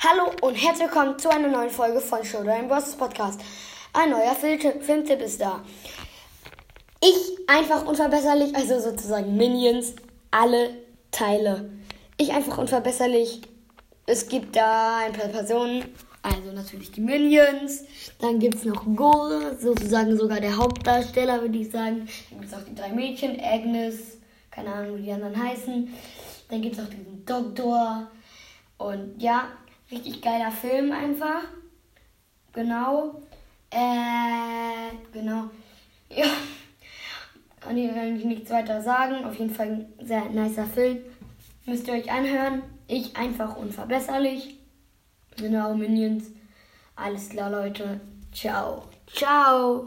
Hallo und herzlich willkommen zu einer neuen Folge von Showdown Bros. Podcast. Ein neuer Filmtipp, ist da. Ich einfach unverbesserlich, also sozusagen Minions, alle Teile. Ich einfach unverbesserlich. Es gibt da ein paar Personen, also natürlich die Minions. Dann gibt es noch Gore, sozusagen sogar der Hauptdarsteller, würde ich sagen. Dann gibt es auch die drei Mädchen, Agnes, keine Ahnung, wie die anderen heißen. Dann gibt es auch diesen Doktor. Und ja, Richtig geiler Film einfach. Genau. Äh, genau. Ja. Und hier kann ich nichts weiter sagen. Auf jeden Fall ein sehr nicer Film. Müsst ihr euch anhören. Ich einfach unverbesserlich. Genau, Minions. Alles klar, Leute. Ciao. Ciao.